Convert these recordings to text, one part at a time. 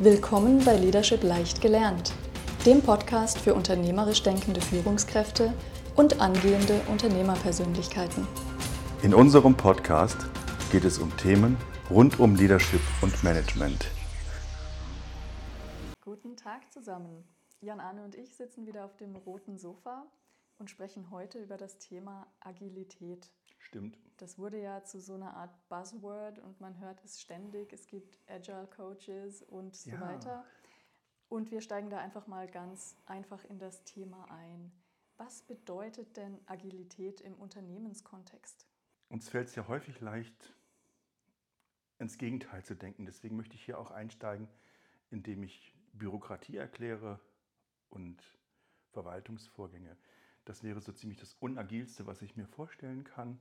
Willkommen bei Leadership leicht gelernt, dem Podcast für unternehmerisch denkende Führungskräfte und angehende Unternehmerpersönlichkeiten. In unserem Podcast geht es um Themen rund um Leadership und Management. Guten Tag zusammen. Jan Arne und ich sitzen wieder auf dem roten Sofa und sprechen heute über das Thema Agilität. Stimmt. Das wurde ja zu so einer Art Buzzword und man hört es ständig. Es gibt Agile Coaches und so ja. weiter. Und wir steigen da einfach mal ganz einfach in das Thema ein. Was bedeutet denn Agilität im Unternehmenskontext? Uns fällt es ja häufig leicht, ins Gegenteil zu denken. Deswegen möchte ich hier auch einsteigen, indem ich Bürokratie erkläre und Verwaltungsvorgänge. Das wäre so ziemlich das Unagilste, was ich mir vorstellen kann,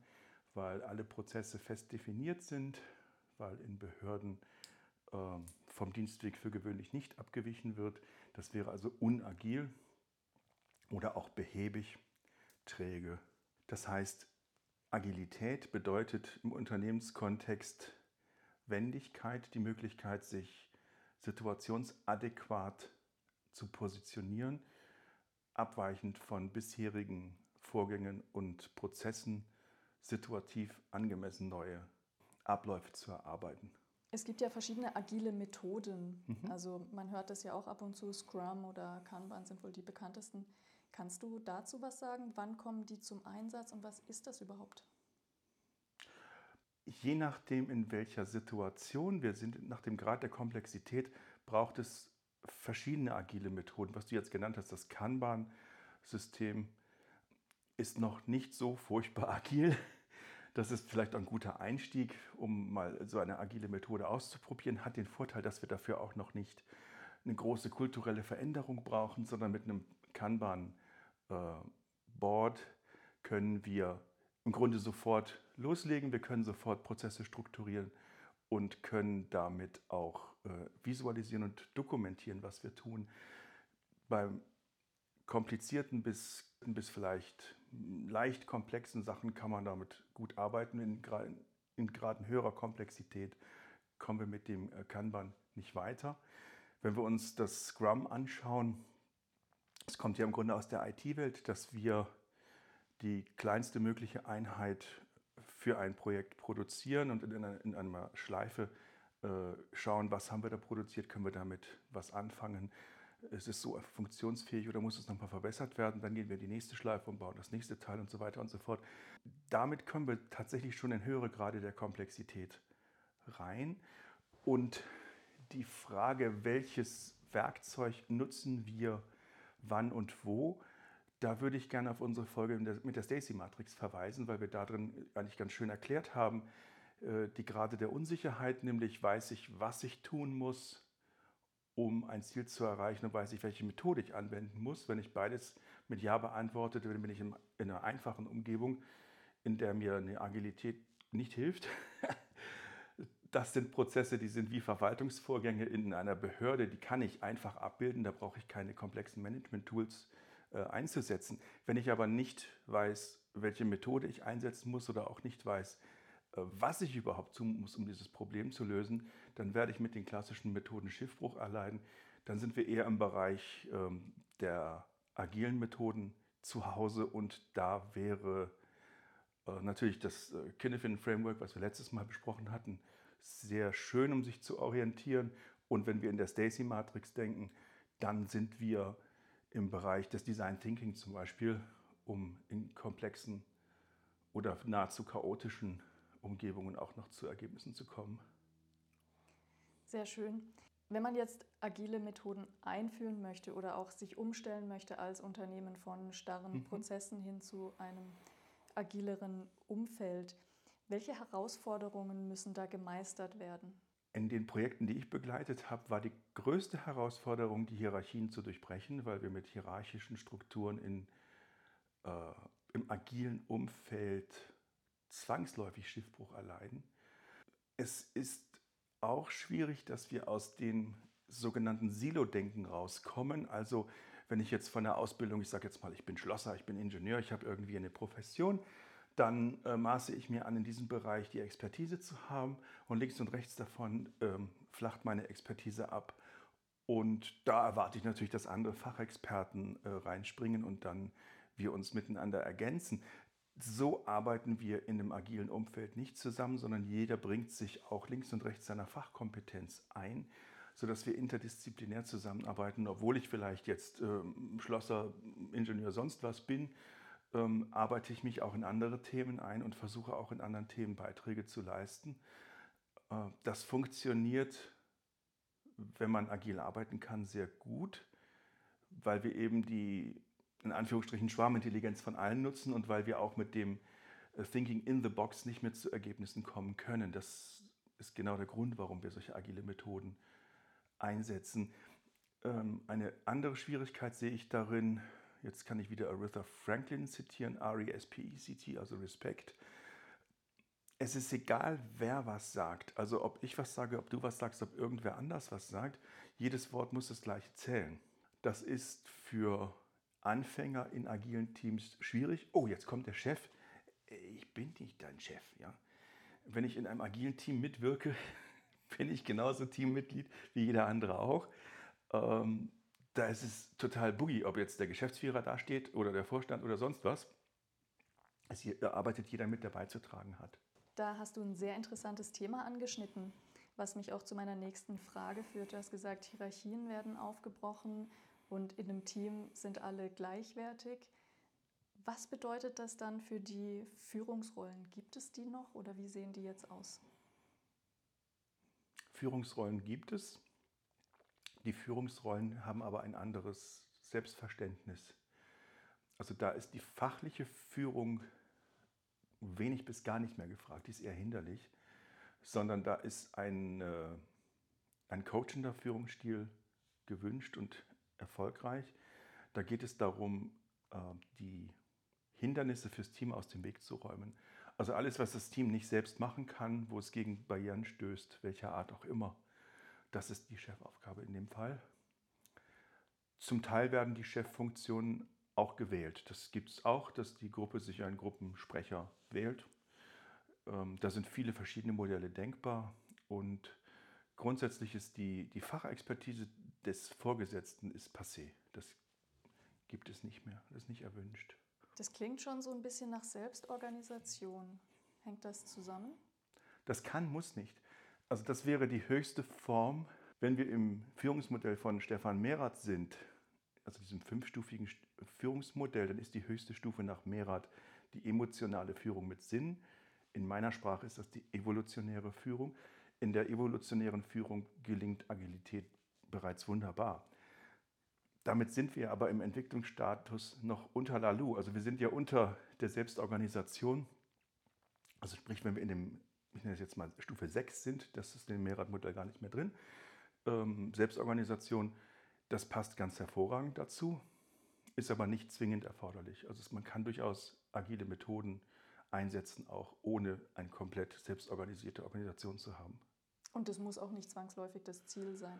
weil alle Prozesse fest definiert sind, weil in Behörden äh, vom Dienstweg für gewöhnlich nicht abgewichen wird. Das wäre also unagil oder auch behäbig, träge. Das heißt, Agilität bedeutet im Unternehmenskontext Wendigkeit, die Möglichkeit, sich situationsadäquat zu positionieren abweichend von bisherigen Vorgängen und Prozessen situativ angemessen neue Abläufe zu erarbeiten. Es gibt ja verschiedene agile Methoden. Mhm. Also man hört das ja auch ab und zu, Scrum oder Kanban sind wohl die bekanntesten. Kannst du dazu was sagen? Wann kommen die zum Einsatz und was ist das überhaupt? Je nachdem, in welcher Situation wir sind, nach dem Grad der Komplexität, braucht es verschiedene agile Methoden. Was du jetzt genannt hast, das Kanban-System ist noch nicht so furchtbar agil. Das ist vielleicht ein guter Einstieg, um mal so eine agile Methode auszuprobieren. Hat den Vorteil, dass wir dafür auch noch nicht eine große kulturelle Veränderung brauchen, sondern mit einem Kanban-Board können wir im Grunde sofort loslegen. Wir können sofort Prozesse strukturieren und können damit auch äh, visualisieren und dokumentieren, was wir tun. Beim komplizierten bis, bis vielleicht leicht komplexen Sachen kann man damit gut arbeiten. In, in Graden höherer Komplexität kommen wir mit dem äh, Kanban nicht weiter. Wenn wir uns das Scrum anschauen, es kommt ja im Grunde aus der IT-Welt, dass wir die kleinste mögliche Einheit für ein Projekt produzieren und in einer, in einer Schleife äh, schauen, was haben wir da produziert, können wir damit was anfangen. Es ist so funktionsfähig oder muss es nochmal verbessert werden, dann gehen wir in die nächste Schleife und bauen das nächste Teil und so weiter und so fort. Damit können wir tatsächlich schon in höhere Grade der Komplexität rein. Und die Frage, welches Werkzeug nutzen wir wann und wo, da würde ich gerne auf unsere Folge mit der Stacy-Matrix verweisen, weil wir darin eigentlich ganz schön erklärt haben, äh, die Grade der Unsicherheit, nämlich weiß ich, was ich tun muss, um ein Ziel zu erreichen und weiß ich, welche Methode ich anwenden muss. Wenn ich beides mit Ja beantworte, dann bin ich in einer einfachen Umgebung, in der mir eine Agilität nicht hilft. Das sind Prozesse, die sind wie Verwaltungsvorgänge in einer Behörde, die kann ich einfach abbilden, da brauche ich keine komplexen Management-Tools äh, einzusetzen. Wenn ich aber nicht weiß, welche Methode ich einsetzen muss oder auch nicht weiß, äh, was ich überhaupt tun muss, um dieses Problem zu lösen, dann werde ich mit den klassischen Methoden Schiffbruch erleiden. Dann sind wir eher im Bereich ähm, der agilen Methoden zu Hause und da wäre äh, natürlich das Kinefin Framework, was wir letztes Mal besprochen hatten, sehr schön, um sich zu orientieren. Und wenn wir in der Stacy-Matrix denken, dann sind wir im Bereich des Design Thinking zum Beispiel, um in komplexen oder nahezu chaotischen Umgebungen auch noch zu Ergebnissen zu kommen. Sehr schön. Wenn man jetzt agile Methoden einführen möchte oder auch sich umstellen möchte als Unternehmen von starren mhm. Prozessen hin zu einem agileren Umfeld, welche Herausforderungen müssen da gemeistert werden? In den Projekten, die ich begleitet habe, war die größte Herausforderung, die Hierarchien zu durchbrechen, weil wir mit hierarchischen Strukturen in, äh, im agilen Umfeld zwangsläufig Schiffbruch erleiden. Es ist auch schwierig, dass wir aus dem sogenannten Silo-Denken rauskommen. Also wenn ich jetzt von der Ausbildung, ich sage jetzt mal, ich bin Schlosser, ich bin Ingenieur, ich habe irgendwie eine Profession, dann äh, maße ich mir an, in diesem Bereich die Expertise zu haben und links und rechts davon ähm, flacht meine Expertise ab Und da erwarte ich natürlich, dass andere Fachexperten äh, reinspringen und dann wir uns miteinander ergänzen. So arbeiten wir in einem agilen Umfeld nicht zusammen, sondern jeder bringt sich auch links und rechts seiner Fachkompetenz ein, sodass wir interdisziplinär zusammenarbeiten. Obwohl ich vielleicht jetzt ähm, Schlosser, Ingenieur, sonst was bin, ähm, arbeite ich mich auch in andere Themen ein und versuche auch in anderen Themen Beiträge zu leisten. Äh, das funktioniert, wenn man agil arbeiten kann, sehr gut, weil wir eben die in Anführungsstrichen Schwarmintelligenz von allen nutzen und weil wir auch mit dem äh, Thinking in the Box nicht mehr zu Ergebnissen kommen können. Das ist genau der Grund, warum wir solche agile Methoden einsetzen. Ähm, eine andere Schwierigkeit sehe ich darin, jetzt kann ich wieder Aretha Franklin zitieren, R-E-S-P-E-C-T, also Respekt. Es ist egal, wer was sagt. Also ob ich was sage, ob du was sagst, ob irgendwer anders was sagt. Jedes Wort muss das gleiche zählen. Das ist für Anfänger in agilen Teams schwierig. Oh, jetzt kommt der Chef. Ich bin nicht dein Chef. Ja? Wenn ich in einem agilen Team mitwirke, bin ich genauso Teammitglied wie jeder andere auch. Ähm, da ist es total boogie, ob jetzt der Geschäftsführer da steht oder der Vorstand oder sonst was. Es da arbeitet jeder mit, der beizutragen hat. Da hast du ein sehr interessantes Thema angeschnitten, was mich auch zu meiner nächsten Frage führt. Du hast gesagt, Hierarchien werden aufgebrochen und in einem Team sind alle gleichwertig. Was bedeutet das dann für die Führungsrollen? Gibt es die noch oder wie sehen die jetzt aus? Führungsrollen gibt es. Die Führungsrollen haben aber ein anderes Selbstverständnis. Also da ist die fachliche Führung wenig bis gar nicht mehr gefragt, die ist eher hinderlich, sondern da ist ein, äh, ein coachender Führungsstil gewünscht und erfolgreich. Da geht es darum, äh, die Hindernisse fürs Team aus dem Weg zu räumen. Also alles, was das Team nicht selbst machen kann, wo es gegen Barrieren stößt, welcher Art auch immer, das ist die Chefaufgabe in dem Fall. Zum Teil werden die Cheffunktionen auch gewählt. Das gibt es auch, dass die Gruppe sich einen Gruppensprecher wählt. Ähm, da sind viele verschiedene Modelle denkbar und grundsätzlich ist die, die Fachexpertise des Vorgesetzten ist passé. Das gibt es nicht mehr, das ist nicht erwünscht. Das klingt schon so ein bisschen nach Selbstorganisation. Hängt das zusammen? Das kann, muss nicht. Also das wäre die höchste Form, wenn wir im Führungsmodell von Stefan Merath sind, also diesem fünfstufigen Führungsmodell, dann ist die höchste Stufe nach Merath die emotionale Führung mit Sinn. In meiner Sprache ist das die evolutionäre Führung. In der evolutionären Führung gelingt Agilität bereits wunderbar. Damit sind wir aber im Entwicklungsstatus noch unter Lalu. Also wir sind ja unter der Selbstorganisation. Also sprich, wenn wir in dem, ich nenne es jetzt mal Stufe 6 sind, das ist in dem Mehrradmodell gar nicht mehr drin. Ähm, Selbstorganisation, das passt ganz hervorragend dazu, ist aber nicht zwingend erforderlich. Also man kann durchaus agile Methoden einsetzen, auch ohne eine komplett selbstorganisierte Organisation zu haben. Und das muss auch nicht zwangsläufig das Ziel sein.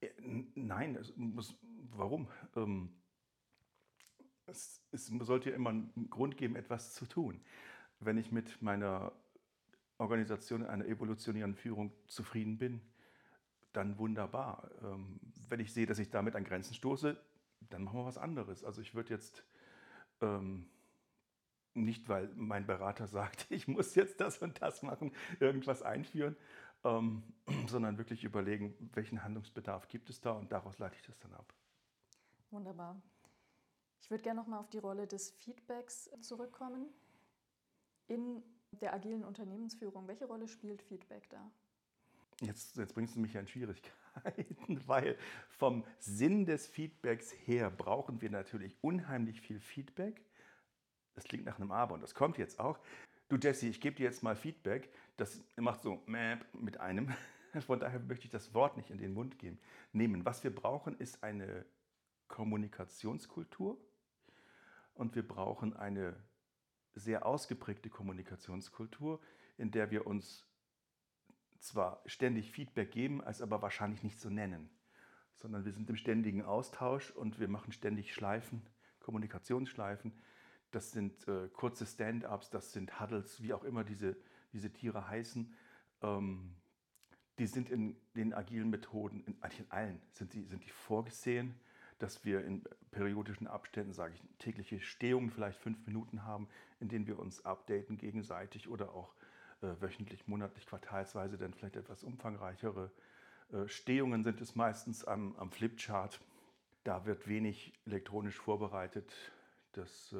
Äh, nein, muss, warum? Ähm, es, es sollte ja immer einen Grund geben, etwas zu tun. Wenn ich mit meiner Organisation in einer evolutionären Führung zufrieden bin, dann wunderbar. Ähm, wenn ich sehe, dass ich damit an Grenzen stoße, dann machen wir was anderes. Also ich würde jetzt ähm, nicht, weil mein Berater sagt, ich muss jetzt das und das machen, irgendwas einführen, ähm, sondern wirklich überlegen, welchen Handlungsbedarf gibt es da und daraus leite ich das dann ab. Wunderbar. Ich würde gerne nochmal auf die Rolle des Feedbacks zurückkommen. In der agilen Unternehmensführung, welche Rolle spielt Feedback da? Jetzt, jetzt bringst du mich ja in Schwierigkeiten, weil vom Sinn des Feedbacks her brauchen wir natürlich unheimlich viel Feedback. Das klingt nach einem Aber und das kommt jetzt auch. Du Jesse, ich gebe dir jetzt mal Feedback. Das macht so mit einem. Von daher möchte ich das Wort nicht in den Mund geben, nehmen. Was wir brauchen, ist eine Kommunikationskultur und wir brauchen eine sehr ausgeprägte Kommunikationskultur, in der wir uns zwar ständig Feedback geben, als aber wahrscheinlich nicht so nennen, sondern wir sind im ständigen Austausch und wir machen ständig Schleifen, Kommunikationsschleifen. Das sind äh, kurze Stand-ups, das sind Huddles, wie auch immer diese, diese Tiere heißen. Ähm, die sind in den agilen Methoden, in, eigentlich in allen, sind die, sind die vorgesehen, dass wir in periodischen Abständen, sage ich, tägliche Stehungen, vielleicht fünf Minuten haben, in denen wir uns updaten gegenseitig oder auch äh, wöchentlich, monatlich, quartalsweise dann vielleicht etwas umfangreichere äh, Stehungen sind es meistens am, am Flipchart. Da wird wenig elektronisch vorbereitet. Das äh,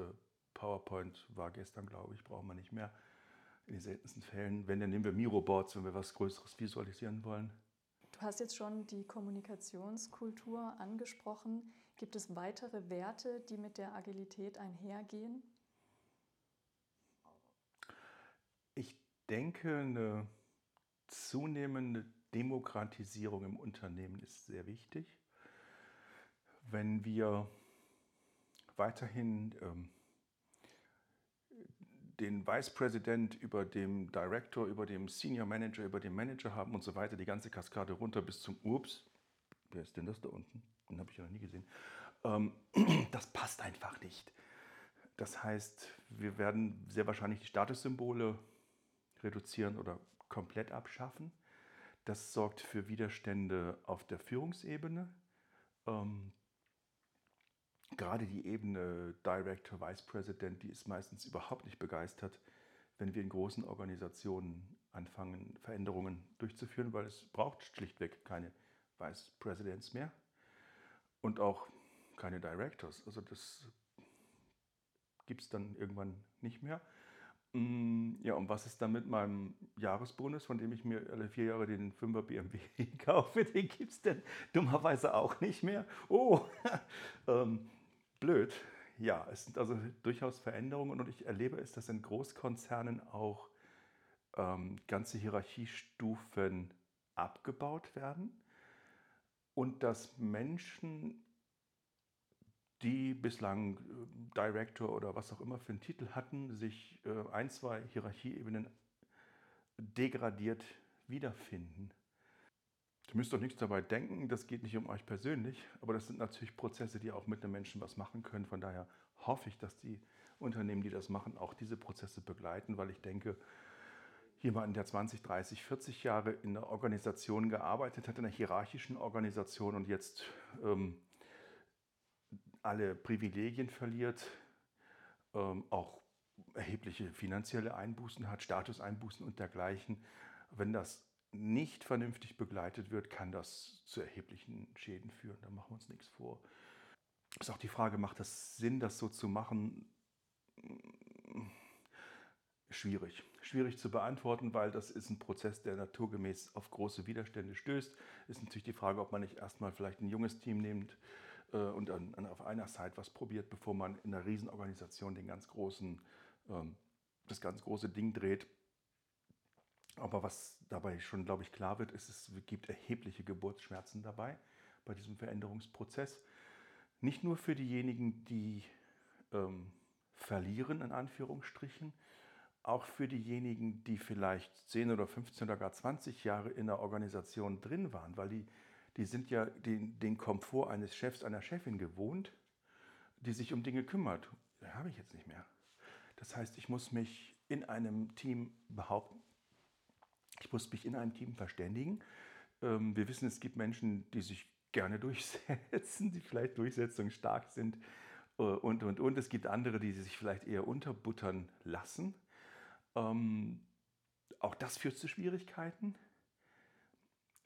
PowerPoint war gestern, glaube ich, brauchen wir nicht mehr in den seltensten Fällen. Wenn, dann nehmen wir Miroboards, wenn wir was Größeres visualisieren wollen. Du hast jetzt schon die Kommunikationskultur angesprochen. Gibt es weitere Werte, die mit der Agilität einhergehen? Ich denke, eine zunehmende Demokratisierung im Unternehmen ist sehr wichtig. Wenn wir weiterhin ähm, den Vice President über dem Director, über dem Senior Manager, über den Manager haben und so weiter, die ganze Kaskade runter bis zum Ups. Wer ist denn das da unten? Den habe ich ja noch nie gesehen. Ähm, das passt einfach nicht. Das heißt, wir werden sehr wahrscheinlich die Statussymbole reduzieren oder komplett abschaffen. Das sorgt für Widerstände auf der Führungsebene. Gerade die Ebene Director, Vice President, die ist meistens überhaupt nicht begeistert, wenn wir in großen Organisationen anfangen, Veränderungen durchzuführen, weil es braucht schlichtweg keine Vice Presidents mehr und auch keine Directors. Also das gibt es dann irgendwann nicht mehr. Mm, ja, und was ist dann mit meinem Jahresbonus, von dem ich mir alle vier Jahre den 5er BMW kaufe? Den gibt es denn dummerweise auch nicht mehr. Oh, ähm, blöd. Ja, es sind also durchaus Veränderungen und ich erlebe es, dass in Großkonzernen auch ähm, ganze Hierarchiestufen abgebaut werden und dass Menschen die bislang äh, Director oder was auch immer für einen Titel hatten, sich äh, ein, zwei Hierarchieebenen degradiert wiederfinden. Du müsst doch nichts dabei denken, das geht nicht um euch persönlich, aber das sind natürlich Prozesse, die auch mit einem Menschen was machen können. Von daher hoffe ich, dass die Unternehmen, die das machen, auch diese Prozesse begleiten, weil ich denke, jemanden, der 20, 30, 40 Jahre in einer Organisation gearbeitet hat, in einer hierarchischen Organisation und jetzt ähm, alle Privilegien verliert, ähm, auch erhebliche finanzielle Einbußen hat, Statuseinbußen und dergleichen. Wenn das nicht vernünftig begleitet wird, kann das zu erheblichen Schäden führen. Da machen wir uns nichts vor. Ist auch die Frage, macht das Sinn, das so zu machen? Schwierig. Schwierig zu beantworten, weil das ist ein Prozess, der naturgemäß auf große Widerstände stößt. Ist natürlich die Frage, ob man nicht erstmal vielleicht ein junges Team nimmt, äh, und dann, dann auf einer Seite was probiert, bevor man in einer Riesenorganisation den ganz großen, ähm, das ganz große Ding dreht. Aber was dabei schon, glaube ich, klar wird, ist, es gibt erhebliche Geburtsschmerzen dabei bei diesem Veränderungsprozess. Nicht nur für diejenigen, die ähm, verlieren, in Anführungsstrichen, auch für diejenigen, die vielleicht 10 oder 15 oder gar 20 Jahre in der Organisation drin waren, weil die die sind ja den, den Komfort eines Chefs, einer Chefin gewohnt, die sich um Dinge kümmert. Habe ich jetzt nicht mehr. Das heißt, ich muss mich in einem Team behaupten. Muss mich in einem Team verständigen. Ähm, wir wissen, es gibt Menschen, die sich gerne durchsetzen, die vielleicht durchsetzungsstark sind äh, und, und, und. Es gibt andere, die sich vielleicht eher unterbuttern lassen. Ähm, auch das führt zu Schwierigkeiten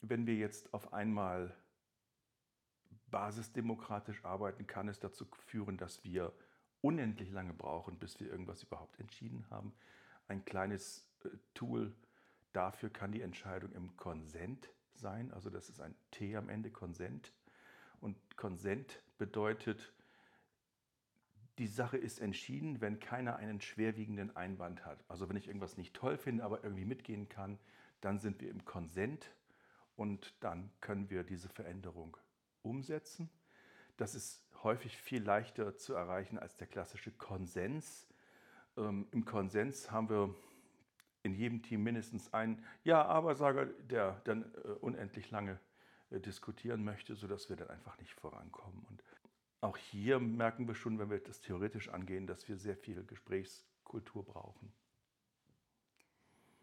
wenn wir jetzt auf einmal basisdemokratisch arbeiten, kann es dazu führen, dass wir unendlich lange brauchen, bis wir irgendwas überhaupt entschieden haben. Ein kleines äh, Tool dafür kann die Entscheidung im Konsent sein. Also das ist ein T am Ende, Konsent. Und Konsent bedeutet, die Sache ist entschieden, wenn keiner einen schwerwiegenden Einwand hat. Also wenn ich irgendwas nicht toll finde, aber irgendwie mitgehen kann, dann sind wir im Konsent und dann können wir diese Veränderung umsetzen. Das ist häufig viel leichter zu erreichen als der klassische Konsens. Ähm, Im Konsens haben wir in jedem Team mindestens einen Ja-Aber-Sager, der dann äh, unendlich lange äh, diskutieren möchte, sodass wir dann einfach nicht vorankommen. Und auch hier merken wir schon, wenn wir das theoretisch angehen, dass wir sehr viel Gesprächskultur brauchen.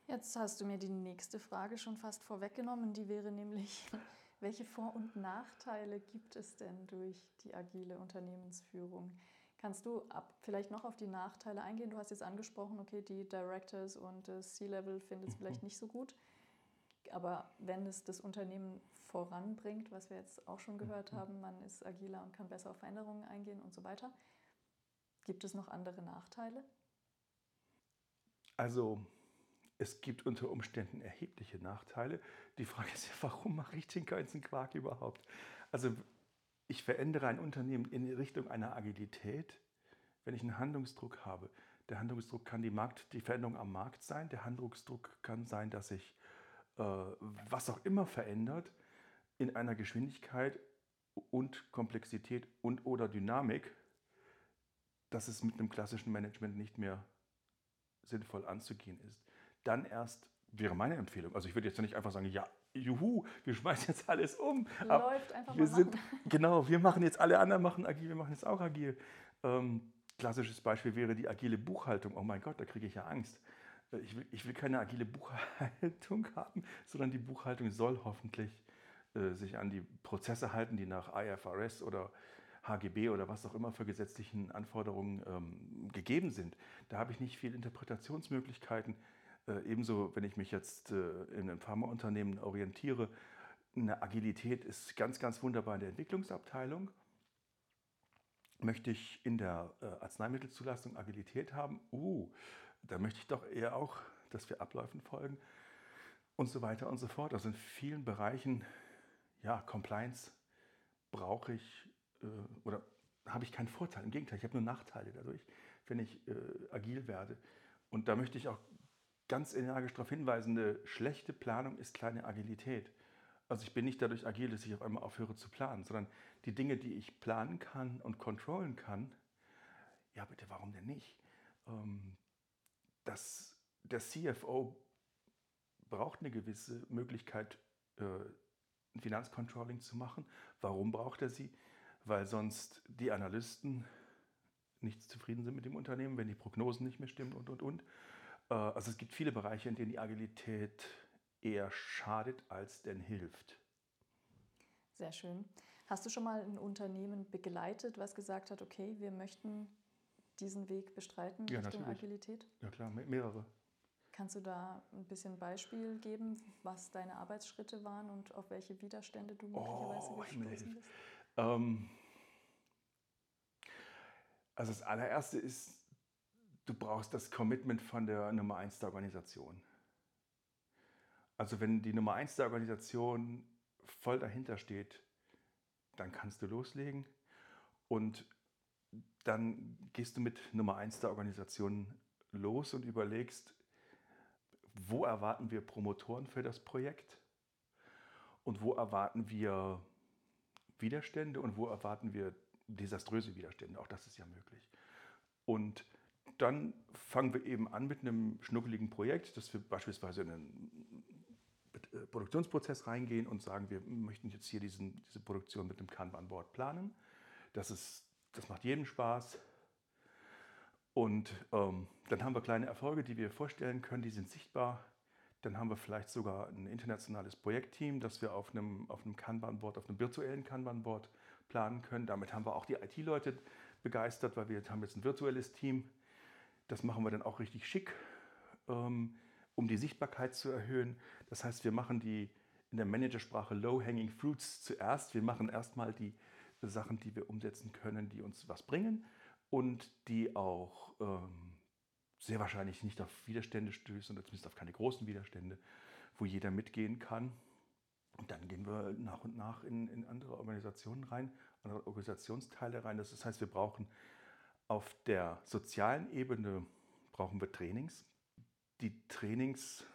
Jetzt hast du mir die nächste Frage schon fast vorweggenommen. Die wäre nämlich, welche Vor- und Nachteile gibt es denn durch die agile Unternehmensführung? Kannst du ab, vielleicht noch auf die Nachteile eingehen? Du hast jetzt angesprochen, okay, die Directors und das C-Level finden es mhm. vielleicht nicht so gut. Aber wenn es das Unternehmen voranbringt, was wir jetzt auch schon gehört mhm. haben, man ist agiler und kann besser auf Veränderungen eingehen und so weiter, gibt es noch andere Nachteile? Also es gibt unter Umständen erhebliche Nachteile. Die Frage ist ja, warum mache ich den ganzen Quark überhaupt? Also ich verändere ein Unternehmen in Richtung einer Agilität, wenn ich einen Handlungsdruck habe. Der Handlungsdruck kann die, Markt, die Veränderung am Markt sein. Der Handlungsdruck kann sein, dass sich äh, was auch immer verändert in einer Geschwindigkeit und Komplexität und oder Dynamik, dass es mit einem klassischen Management nicht mehr sinnvoll anzugehen ist dann erst wäre meine Empfehlung. Also ich würde jetzt nicht einfach sagen, ja, juhu, wir schmeißen jetzt alles um. Läuft einfach wir mal sind, Genau, wir machen jetzt, alle anderen machen agil, wir machen jetzt auch agil. Ähm, klassisches Beispiel wäre die agile Buchhaltung. Oh mein Gott, da kriege ich ja Angst. Äh, ich will, ich will keine agile Buchhaltung haben, sondern die Buchhaltung soll hoffentlich äh, sich an die Prozesse halten, die nach IFRS oder HGB oder was auch immer für gesetzlichen Anforderungen ähm, gegeben sind. Da habe ich nicht viel Interpretationsmöglichkeiten. Äh, ebenso, wenn ich mich jetzt äh, in einem Pharmaunternehmen orientiere, eine Agilität ist ganz, ganz wunderbar in der Entwicklungsabteilung. Möchte ich in der äh, Arzneimittelzulassung Agilität haben? Uh, da möchte ich doch eher auch, dass wir Abläufen folgen und so weiter und so fort. Also in vielen Bereichen, ja, Compliance brauche ich äh, oder habe ich keinen Vorteil. Im Gegenteil, ich habe nur Nachteile dadurch, wenn ich äh, agil werde. Und da möchte ich auch ganz energisch darauf hinweisen, eine schlechte Planung ist kleine Agilität. Also ich bin nicht dadurch agil, dass ich auf einmal aufhöre zu planen, sondern die Dinge, die ich planen kann und kontrollen kann, ja bitte, warum denn nicht? Ähm, das, der CFO braucht eine gewisse Möglichkeit, äh, ein Finanzcontrolling zu machen. Warum braucht er sie? Weil sonst die Analysten nicht zufrieden sind mit dem Unternehmen, wenn die Prognosen nicht mehr stimmen und, und, und. Äh, also es gibt viele Bereiche, in denen die Agilität eher schadet als denn hilft. Sehr schön. Hast du schon mal ein Unternehmen begleitet, was gesagt hat, okay, wir möchten diesen Weg bestreiten ja, Richtung natürlich. Agilität? Ja klar, mehrere. Kannst du da ein bisschen Beispiel geben, was deine Arbeitsschritte waren und auf welche Widerstände du möglicherweise oh, gestoßen bist? Ähm, also das allererste ist du brauchst das Commitment von der Nummer 1 der Organisation. Also wenn die Nummer 1 der Organisation voll dahinter steht, dann kannst du loslegen und dann gehst du mit Nummer 1 der Organisation los und überlegst, wo erwarten wir Promotoren für das Projekt und wo erwarten wir Widerstände und wo erwarten wir desaströse Widerstände. Auch das ist ja möglich. Und dann fangen wir eben an mit einem schnuckeligen Projekt, dass wir beispielsweise in einen äh, Produktionsprozess reingehen und sagen, wir möchten jetzt hier diesen, diese Produktion mit einem Kanban-Board planen. Das, ist, das macht jedem Spaß. Und ähm, dann haben wir kleine Erfolge, die wir vorstellen können, die sind sichtbar. Dann haben wir vielleicht sogar ein internationales Projektteam, das wir auf einem, auf einem Kanban-Board, auf einem virtuellen Kanban-Board planen können. Damit haben wir auch die IT-Leute begeistert, weil wir haben jetzt ein virtuelles Team, das machen wir dann auch richtig schick, ähm, um die Sichtbarkeit zu erhöhen. Das heißt, wir machen die in der Managersprache Low-Hanging Fruits zuerst. Wir machen erstmal die Sachen, die wir umsetzen können, die uns was bringen und die auch ähm, sehr wahrscheinlich nicht auf Widerstände stößen oder zumindest auf keine großen Widerstände, wo jeder mitgehen kann. Und dann gehen wir nach und nach in, in andere Organisationen rein, andere Organisationsteile rein. Das heißt, wir brauchen auf der sozialen Ebene brauchen wir Trainings. Die Trainings,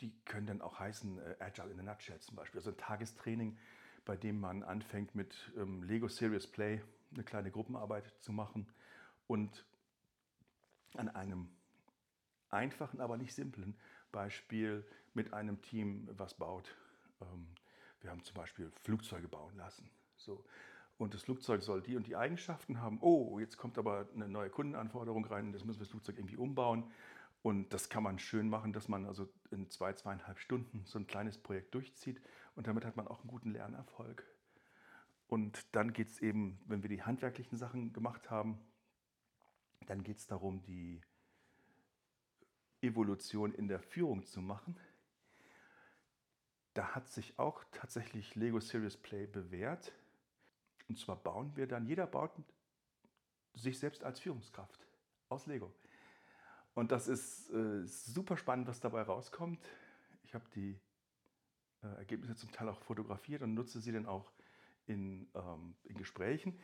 die können dann auch heißen äh, Agile in a Nutshell zum Beispiel. Also ein Tagestraining, bei dem man anfängt mit ähm, Lego Serious Play eine kleine Gruppenarbeit zu machen und an einem einfachen, aber nicht simplen Beispiel mit einem Team was baut. Ähm, wir haben zum Beispiel Flugzeuge bauen lassen. So und das Flugzeug soll die und die Eigenschaften haben. Oh, jetzt kommt aber eine neue Kundenanforderung rein, das müssen wir das Flugzeug irgendwie umbauen. Und das kann man schön machen, dass man also in zwei, zweieinhalb Stunden so ein kleines Projekt durchzieht und damit hat man auch einen guten Lernerfolg. Und dann geht es eben, wenn wir die handwerklichen Sachen gemacht haben, dann geht es darum, die Evolution in der Führung zu machen. Da hat sich auch tatsächlich Lego Serious Play bewährt. Und zwar bauen wir dann, jeder baut sich selbst als Führungskraft aus Lego. Und das ist äh, super spannend, was dabei rauskommt. Ich habe die äh, Ergebnisse zum Teil auch fotografiert und nutze sie dann auch in, ähm, in Gesprächen,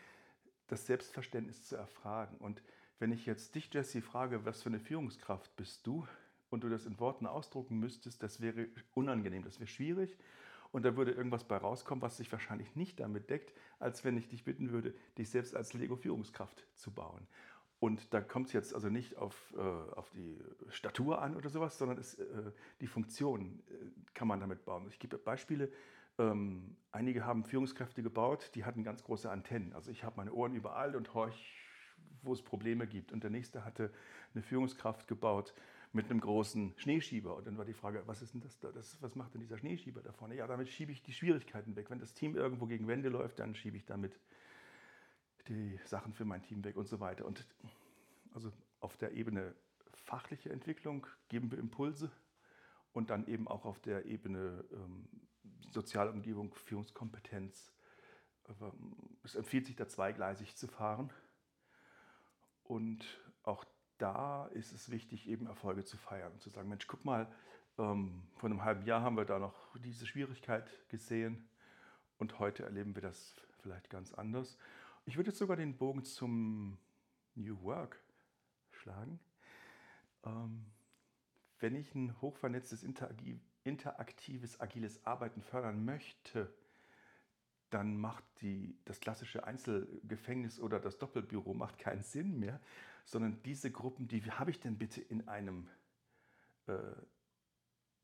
das Selbstverständnis zu erfragen. Und wenn ich jetzt dich, Jesse, frage, was für eine Führungskraft bist du und du das in Worten ausdrucken müsstest, das wäre unangenehm, das wäre schwierig. Und da würde irgendwas bei rauskommen, was sich wahrscheinlich nicht damit deckt, als wenn ich dich bitten würde, dich selbst als Lego-Führungskraft zu bauen. Und da kommt es jetzt also nicht auf, äh, auf die Statur an oder sowas, sondern es, äh, die Funktion äh, kann man damit bauen. Ich gebe Beispiele. Ähm, einige haben Führungskräfte gebaut, die hatten ganz große Antennen. Also ich habe meine Ohren überall und horch, wo es Probleme gibt. Und der nächste hatte eine Führungskraft gebaut mit einem großen Schneeschieber. Und dann war die Frage, was ist denn das da? Das, was macht denn dieser Schneeschieber da vorne? Ja, damit schiebe ich die Schwierigkeiten weg. Wenn das Team irgendwo gegen Wände läuft, dann schiebe ich damit die Sachen für mein Team weg und so weiter. Und also auf der Ebene fachliche Entwicklung geben wir Impulse und dann eben auch auf der Ebene ähm, soziale Umgebung, Führungskompetenz. Ähm, es empfiehlt sich da zweigleisig zu fahren. Und auch da ist es wichtig, eben Erfolge zu feiern und zu sagen, Mensch, guck mal, ähm, vor einem halben Jahr haben wir da noch diese Schwierigkeit gesehen und heute erleben wir das vielleicht ganz anders. Ich würde jetzt sogar den Bogen zum New Work schlagen. Ähm, wenn ich ein hochvernetztes, interaktives, agiles Arbeiten fördern möchte, dann macht die, das klassische Einzelgefängnis oder das Doppelbüro macht keinen Sinn mehr, sondern diese Gruppen, die habe ich denn bitte in einem, äh,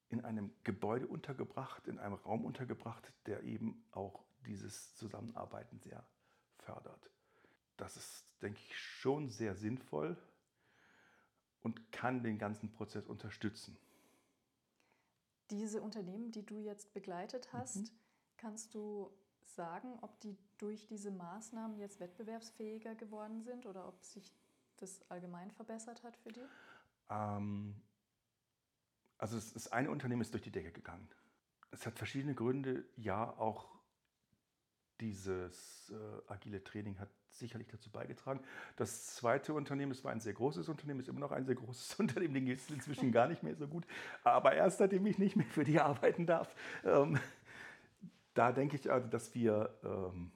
in einem Gebäude untergebracht, in einem Raum untergebracht, der eben auch dieses Zusammenarbeiten sehr fördert. Das ist, denke ich, schon sehr sinnvoll und kann den ganzen Prozess unterstützen. Diese Unternehmen, die du jetzt begleitet hast, mhm. kannst du sagen, ob die durch diese Maßnahmen jetzt wettbewerbsfähiger geworden sind oder ob sich das allgemein verbessert hat für die? Ähm, also das eine Unternehmen ist durch die Decke gegangen. Es hat verschiedene Gründe. Ja, auch dieses äh, agile Training hat sicherlich dazu beigetragen. Das zweite Unternehmen, es war ein sehr großes Unternehmen, ist immer noch ein sehr großes Unternehmen, den geht es inzwischen gar nicht mehr so gut. Aber erst seitdem ich nicht mehr für die arbeiten darf, ähm, da denke ich, also, dass wir ähm,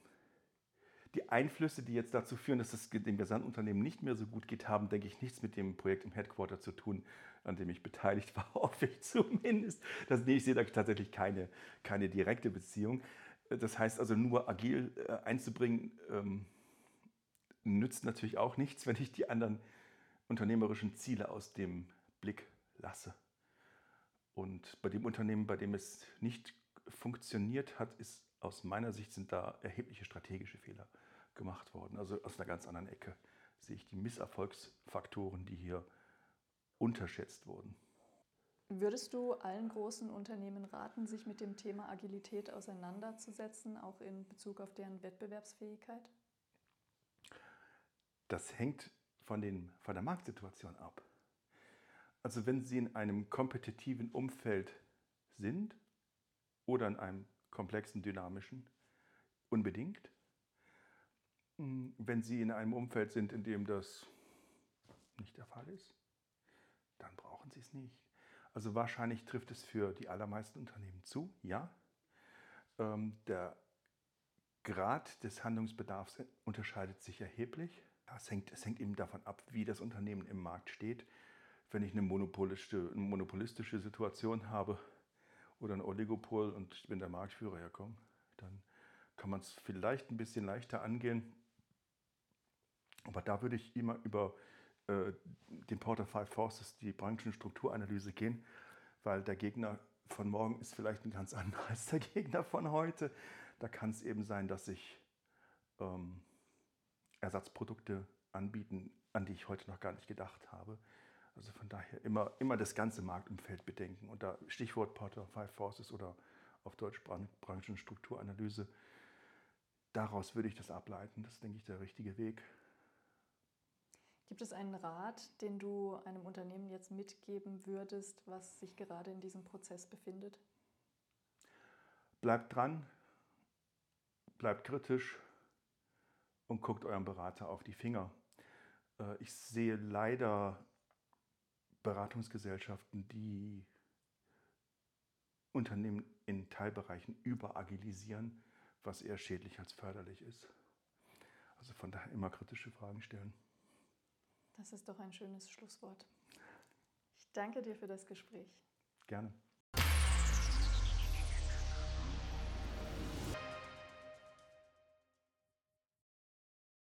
die Einflüsse, die jetzt dazu führen, dass es dem Gesamtunternehmen nicht mehr so gut geht, haben, denke ich, nichts mit dem Projekt im Headquarter zu tun, an dem ich beteiligt war, hoffe ich zumindest. Das, nee, ich sehe da tatsächlich keine, keine direkte Beziehung. Das heißt also, nur agil äh, einzubringen, ähm, nützt natürlich auch nichts, wenn ich die anderen unternehmerischen Ziele aus dem Blick lasse. Und bei dem Unternehmen, bei dem es nicht funktioniert hat, ist aus meiner Sicht sind da erhebliche strategische Fehler gemacht worden. Also aus einer ganz anderen Ecke sehe ich die Misserfolgsfaktoren, die hier unterschätzt wurden. Würdest du allen großen Unternehmen raten, sich mit dem Thema Agilität auseinanderzusetzen, auch in Bezug auf deren Wettbewerbsfähigkeit? Das hängt von, den, von der Marktsituation ab. Also wenn Sie in einem kompetitiven Umfeld sind oder in einem komplexen, dynamischen, unbedingt. Wenn Sie in einem Umfeld sind, in dem das nicht der Fall ist, dann brauchen Sie es nicht. Also wahrscheinlich trifft es für die allermeisten Unternehmen zu, ja. Ähm, der Grad des Handlungsbedarfs unterscheidet sich erheblich. Es hängt, es hängt eben davon ab, wie das Unternehmen im Markt steht. Wenn ich eine monopolistische, eine monopolistische Situation habe oder ein Oligopol und ich bin der Marktführer herkomme, dann kann man es vielleicht ein bisschen leichter angehen. Aber da würde ich immer über äh, den Porter Five Forces, die Branchenstrukturanalyse gehen, weil der Gegner von morgen ist vielleicht ein ganz anderer als der Gegner von heute. Da kann es eben sein, dass sich ähm, Ersatzprodukte anbieten, an die ich heute noch gar nicht gedacht habe. Also von daher immer, immer das ganze Marktumfeld bedenken. Und da Stichwort Porter Five Forces oder auf Deutsch Branchenstrukturanalyse, daraus würde ich das ableiten. Das ist, denke ich, der richtige Weg. Gibt es einen Rat, den du einem Unternehmen jetzt mitgeben würdest, was sich gerade in diesem Prozess befindet? Bleibt dran, bleibt kritisch und guckt eurem Berater auf die Finger. Äh, ich sehe leider Beratungsgesellschaften, die Unternehmen in Teilbereichen überagilisieren, was eher schädlich als förderlich ist. Also von daher immer kritische Fragen stellen. Das ist doch ein schönes Schlusswort. Ich danke dir für das Gespräch. Gerne.